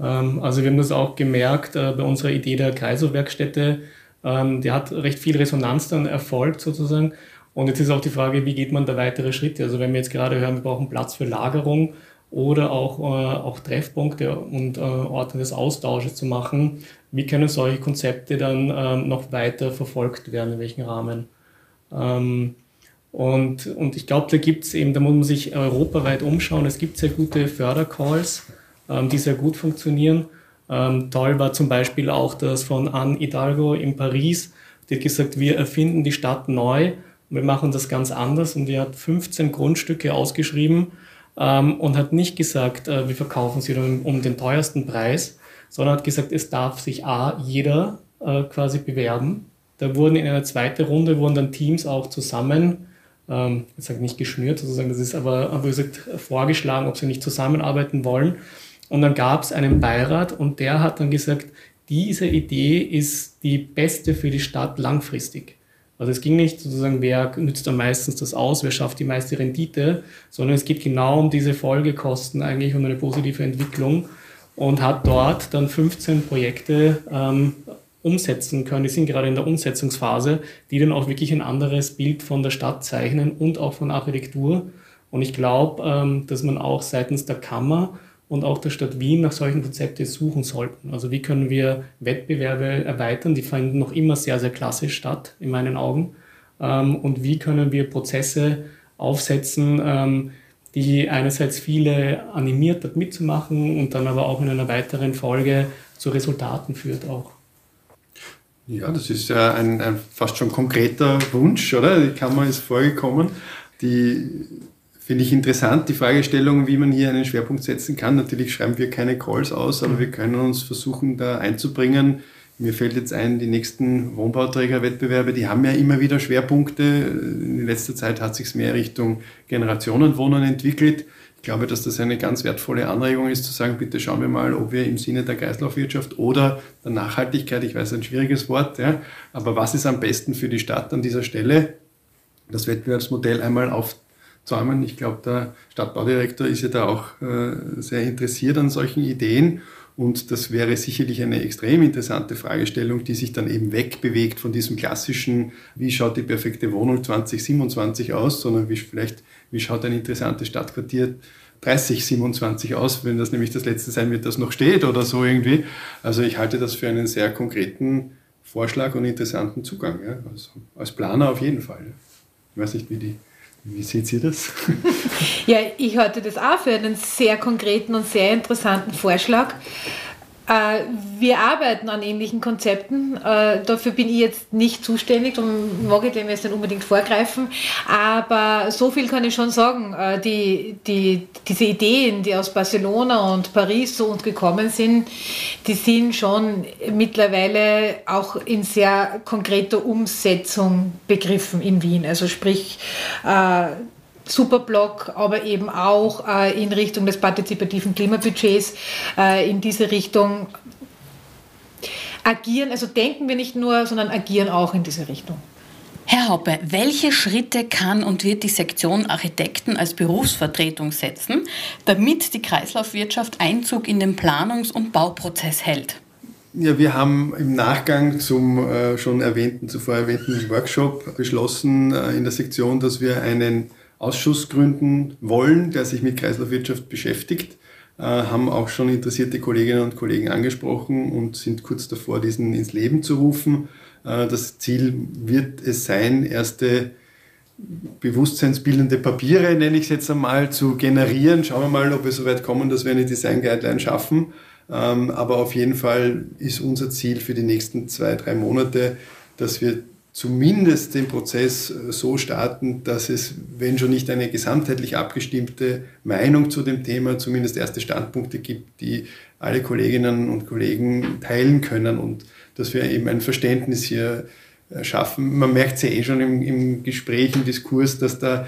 Ähm, also wir haben das auch gemerkt äh, bei unserer Idee der Kreiselwerkstätte. Ähm, die hat recht viel Resonanz dann erfolgt sozusagen. Und jetzt ist auch die Frage, wie geht man da weitere Schritte? Also wenn wir jetzt gerade hören, wir brauchen Platz für Lagerung, oder auch, äh, auch Treffpunkte und äh, Orte des Austausches zu machen. Wie können solche Konzepte dann ähm, noch weiter verfolgt werden, in welchem Rahmen? Ähm, und, und ich glaube, da gibt es eben, da muss man sich europaweit umschauen. Es gibt sehr gute Fördercalls, ähm, die sehr gut funktionieren. Ähm, toll war zum Beispiel auch das von Anne Hidalgo in Paris. Die hat gesagt, wir erfinden die Stadt neu wir machen das ganz anders. Und die hat 15 Grundstücke ausgeschrieben ähm, und hat nicht gesagt, äh, wir verkaufen sie um, um, den teuersten Preis, sondern hat gesagt, es darf sich A, jeder äh, quasi bewerben. Da wurden in einer zweiten Runde wurden dann Teams auch zusammen, ähm, ich sage nicht geschnürt sozusagen, das ist aber, aber gesagt, vorgeschlagen, ob sie nicht zusammenarbeiten wollen. Und dann gab es einen Beirat und der hat dann gesagt, diese Idee ist die beste für die Stadt langfristig. Also es ging nicht sozusagen, wer nützt am meisten das aus, wer schafft die meiste Rendite, sondern es geht genau um diese Folgekosten eigentlich und eine positive Entwicklung und hat dort dann 15 Projekte ähm, umsetzen können. Die sind gerade in der Umsetzungsphase, die dann auch wirklich ein anderes Bild von der Stadt zeichnen und auch von Architektur. Und ich glaube, ähm, dass man auch seitens der Kammer und auch der Stadt Wien nach solchen Konzepten suchen sollten. Also wie können wir Wettbewerbe erweitern? Die finden noch immer sehr, sehr klassisch statt, in meinen Augen. Ähm, und wie können wir Prozesse aufsetzen, ähm, die einerseits viele animiert hat mitzumachen und dann aber auch in einer weiteren Folge zu Resultaten führt auch. Ja, das ist ja ein, ein fast schon konkreter Wunsch, oder? Die Kammer ist vorgekommen. Die finde ich interessant, die Fragestellung, wie man hier einen Schwerpunkt setzen kann. Natürlich schreiben wir keine Calls aus, aber wir können uns versuchen, da einzubringen. Mir fällt jetzt ein, die nächsten Wohnbauträgerwettbewerbe, die haben ja immer wieder Schwerpunkte. In letzter Zeit hat sich mehr Richtung Generationenwohnen entwickelt. Ich glaube, dass das eine ganz wertvolle Anregung ist, zu sagen, bitte schauen wir mal, ob wir im Sinne der Kreislaufwirtschaft oder der Nachhaltigkeit, ich weiß, ein schwieriges Wort, ja, aber was ist am besten für die Stadt an dieser Stelle, das Wettbewerbsmodell einmal auf zusammen. Ich glaube, der Stadtbaudirektor ist ja da auch äh, sehr interessiert an solchen Ideen. Und das wäre sicherlich eine extrem interessante Fragestellung, die sich dann eben wegbewegt von diesem klassischen, wie schaut die perfekte Wohnung 2027 aus, sondern wie vielleicht, wie schaut ein interessantes Stadtquartier 3027 aus, wenn das nämlich das letzte sein wird, das noch steht oder so irgendwie. Also ich halte das für einen sehr konkreten Vorschlag und interessanten Zugang. Ja. Also als Planer auf jeden Fall. Ich weiß nicht, wie die wie seht ihr das? ja, ich halte das auch für einen sehr konkreten und sehr interessanten Vorschlag. Äh, wir arbeiten an ähnlichen Konzepten. Äh, dafür bin ich jetzt nicht zuständig und mag ich dem jetzt nicht unbedingt vorgreifen. Aber so viel kann ich schon sagen. Äh, die, die, diese Ideen, die aus Barcelona und Paris zu uns gekommen sind, die sind schon mittlerweile auch in sehr konkreter Umsetzung begriffen in Wien. Also sprich, Superblock, aber eben auch äh, in Richtung des partizipativen Klimabudgets, äh, in diese Richtung agieren. Also denken wir nicht nur, sondern agieren auch in diese Richtung. Herr Hoppe, welche Schritte kann und wird die Sektion Architekten als Berufsvertretung setzen, damit die Kreislaufwirtschaft Einzug in den Planungs- und Bauprozess hält? Ja, wir haben im Nachgang zum äh, schon erwähnten, zuvor erwähnten Workshop beschlossen äh, in der Sektion, dass wir einen Ausschuss gründen wollen, der sich mit Kreislaufwirtschaft beschäftigt, äh, haben auch schon interessierte Kolleginnen und Kollegen angesprochen und sind kurz davor, diesen ins Leben zu rufen. Äh, das Ziel wird es sein, erste bewusstseinsbildende Papiere, nenne ich es jetzt einmal, zu generieren. Schauen wir mal, ob wir so weit kommen, dass wir eine Design Guideline schaffen. Ähm, aber auf jeden Fall ist unser Ziel für die nächsten zwei, drei Monate, dass wir zumindest den Prozess äh, so starten, dass es, wenn schon nicht eine gesamtheitlich abgestimmte Meinung zu dem Thema, zumindest erste Standpunkte gibt, die alle Kolleginnen und Kollegen teilen können und dass wir eben ein Verständnis hier äh, schaffen. Man merkt es ja eh schon im, im Gespräch, im Diskurs, dass da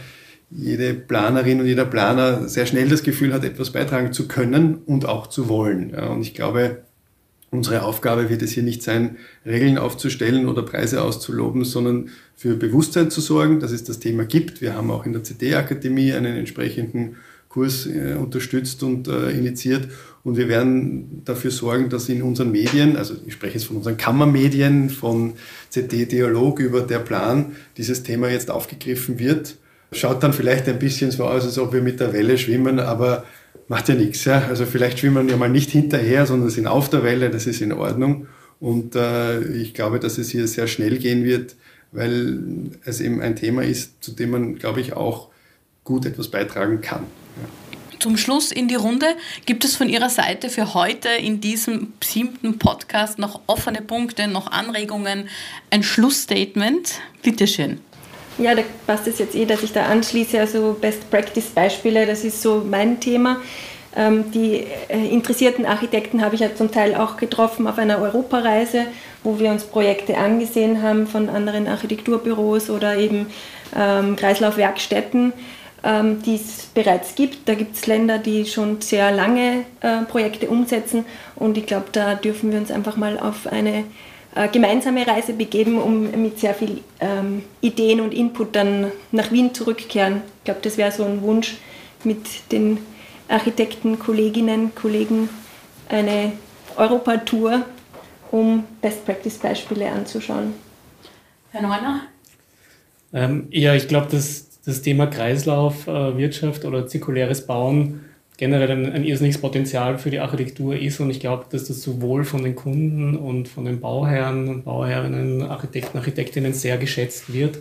jede Planerin und jeder Planer sehr schnell das Gefühl hat, etwas beitragen zu können und auch zu wollen. Ja, und ich glaube, Unsere Aufgabe wird es hier nicht sein, Regeln aufzustellen oder Preise auszuloben, sondern für Bewusstsein zu sorgen, dass es das Thema gibt. Wir haben auch in der CD-Akademie einen entsprechenden Kurs äh, unterstützt und äh, initiiert. Und wir werden dafür sorgen, dass in unseren Medien, also ich spreche jetzt von unseren Kammermedien, von CD-Dialog über der Plan, dieses Thema jetzt aufgegriffen wird. Schaut dann vielleicht ein bisschen so aus, als ob wir mit der Welle schwimmen, aber macht ja nichts. Ja? Also vielleicht schwimmen wir mal nicht hinterher, sondern sind auf der Welle, das ist in Ordnung. Und äh, ich glaube, dass es hier sehr schnell gehen wird, weil es eben ein Thema ist, zu dem man, glaube ich, auch gut etwas beitragen kann. Ja. Zum Schluss in die Runde. Gibt es von Ihrer Seite für heute in diesem siebten Podcast noch offene Punkte, noch Anregungen, ein Schlussstatement? Bitte schön. Ja, da passt es jetzt eh, dass ich da anschließe. Also Best Practice Beispiele, das ist so mein Thema. Ähm, die äh, interessierten Architekten habe ich ja zum Teil auch getroffen auf einer Europareise, wo wir uns Projekte angesehen haben von anderen Architekturbüros oder eben ähm, Kreislaufwerkstätten, ähm, die es bereits gibt. Da gibt es Länder, die schon sehr lange äh, Projekte umsetzen und ich glaube, da dürfen wir uns einfach mal auf eine gemeinsame Reise begeben, um mit sehr viel ähm, Ideen und Input dann nach Wien zurückkehren. Ich glaube, das wäre so ein Wunsch mit den Architekten, Kolleginnen, Kollegen, eine Europatour, um Best-Practice-Beispiele anzuschauen. Herr Neuner? Ähm, ja, ich glaube, dass das Thema Kreislaufwirtschaft äh, oder zirkuläres Bauen generell ein, ein irrsinniges Potenzial für die Architektur ist und ich glaube, dass das sowohl von den Kunden und von den Bauherren und Bauherrinnen, Architekten, Architektinnen sehr geschätzt wird,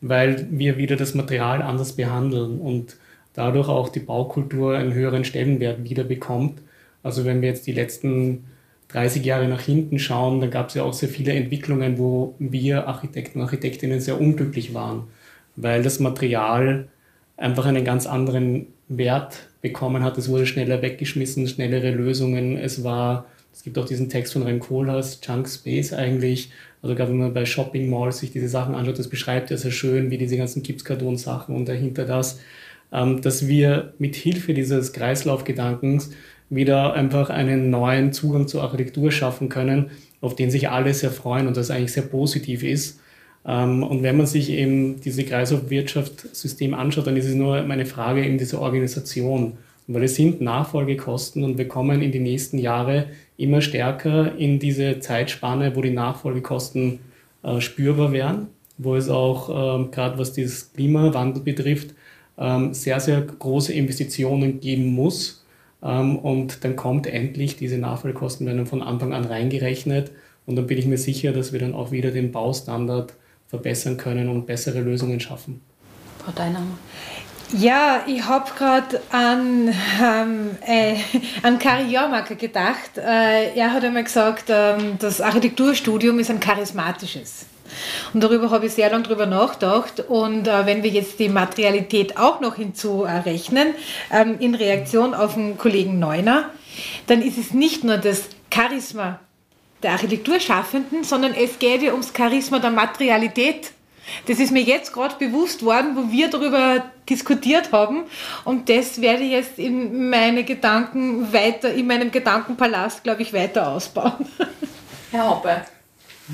weil wir wieder das Material anders behandeln und dadurch auch die Baukultur einen höheren Stellenwert wiederbekommt. Also wenn wir jetzt die letzten 30 Jahre nach hinten schauen, dann gab es ja auch sehr viele Entwicklungen, wo wir Architekten und Architektinnen sehr unglücklich waren, weil das Material einfach einen ganz anderen Wert bekommen hat. Es wurde schneller weggeschmissen, schnellere Lösungen. Es war, es gibt auch diesen Text von Rem Koolhaas, Junk Space eigentlich. Also gerade wenn man bei Shopping Malls sich diese Sachen anschaut, das beschreibt ja sehr schön, wie diese ganzen Gipskarton-Sachen und dahinter das, ähm, dass wir mit Hilfe dieses Kreislaufgedankens wieder einfach einen neuen Zugang zur Architektur schaffen können, auf den sich alle sehr freuen und das eigentlich sehr positiv ist. Ähm, und wenn man sich eben diese Kreislaufwirtschaftssystem anschaut, dann ist es nur eine Frage in dieser Organisation. Weil es sind Nachfolgekosten und wir kommen in die nächsten Jahre immer stärker in diese Zeitspanne, wo die Nachfolgekosten äh, spürbar werden, wo es auch ähm, gerade was dieses Klimawandel betrifft, ähm, sehr, sehr große Investitionen geben muss. Ähm, und dann kommt endlich diese Nachfolgekosten werden von Anfang an reingerechnet. Und dann bin ich mir sicher, dass wir dann auch wieder den Baustandard verbessern können und bessere Lösungen schaffen. Frau Deinhammer. Ja, ich habe gerade an, ähm, äh, an Kari Jormacker gedacht. Äh, er hat einmal gesagt, ähm, das Architekturstudium ist ein charismatisches. Und darüber habe ich sehr lange darüber nachgedacht. Und äh, wenn wir jetzt die Materialität auch noch hinzurechnen, ähm, in Reaktion auf den Kollegen Neuner, dann ist es nicht nur das Charisma der Architekturschaffenden, sondern es geht ja ums Charisma der Materialität. Das ist mir jetzt gerade bewusst worden, wo wir darüber diskutiert haben. Und das werde ich jetzt in meine Gedanken weiter, in meinem Gedankenpalast, glaube ich, weiter ausbauen. Herr Hoppe.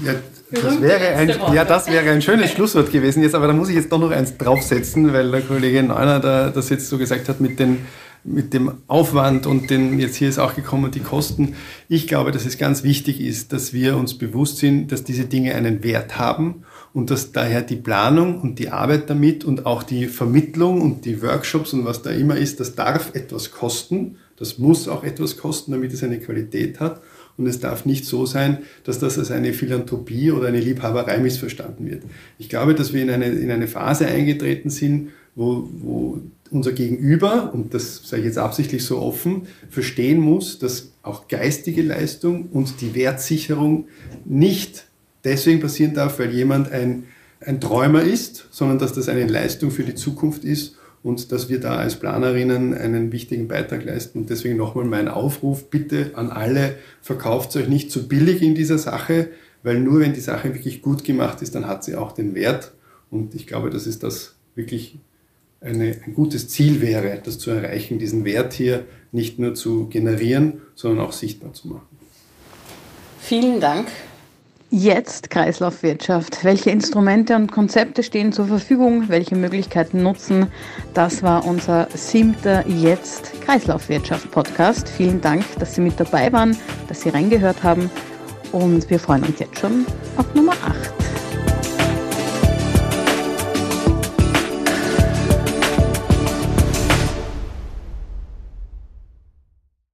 Ja, das wäre, ein, ja, das wäre ein schönes Schlusswort gewesen jetzt, aber da muss ich jetzt doch noch eins draufsetzen, weil der Kollege Neuner da, das jetzt so gesagt hat mit den mit dem Aufwand und den, jetzt hier ist auch gekommen, die Kosten. Ich glaube, dass es ganz wichtig ist, dass wir uns bewusst sind, dass diese Dinge einen Wert haben und dass daher die Planung und die Arbeit damit und auch die Vermittlung und die Workshops und was da immer ist, das darf etwas kosten. Das muss auch etwas kosten, damit es eine Qualität hat. Und es darf nicht so sein, dass das als eine Philanthropie oder eine Liebhaberei missverstanden wird. Ich glaube, dass wir in eine, in eine Phase eingetreten sind, wo, wo unser Gegenüber, und das sage ich jetzt absichtlich so offen, verstehen muss, dass auch geistige Leistung und die Wertsicherung nicht deswegen passieren darf, weil jemand ein, ein Träumer ist, sondern dass das eine Leistung für die Zukunft ist und dass wir da als Planerinnen einen wichtigen Beitrag leisten. Und deswegen nochmal mein Aufruf, bitte an alle, verkauft euch nicht zu billig in dieser Sache, weil nur wenn die Sache wirklich gut gemacht ist, dann hat sie auch den Wert. Und ich glaube, das ist das wirklich eine, ein gutes Ziel wäre, das zu erreichen, diesen Wert hier nicht nur zu generieren, sondern auch sichtbar zu machen. Vielen Dank. Jetzt Kreislaufwirtschaft. Welche Instrumente und Konzepte stehen zur Verfügung? Welche Möglichkeiten nutzen? Das war unser siebter Jetzt Kreislaufwirtschaft Podcast. Vielen Dank, dass Sie mit dabei waren, dass Sie reingehört haben und wir freuen uns jetzt schon auf Nummer 8.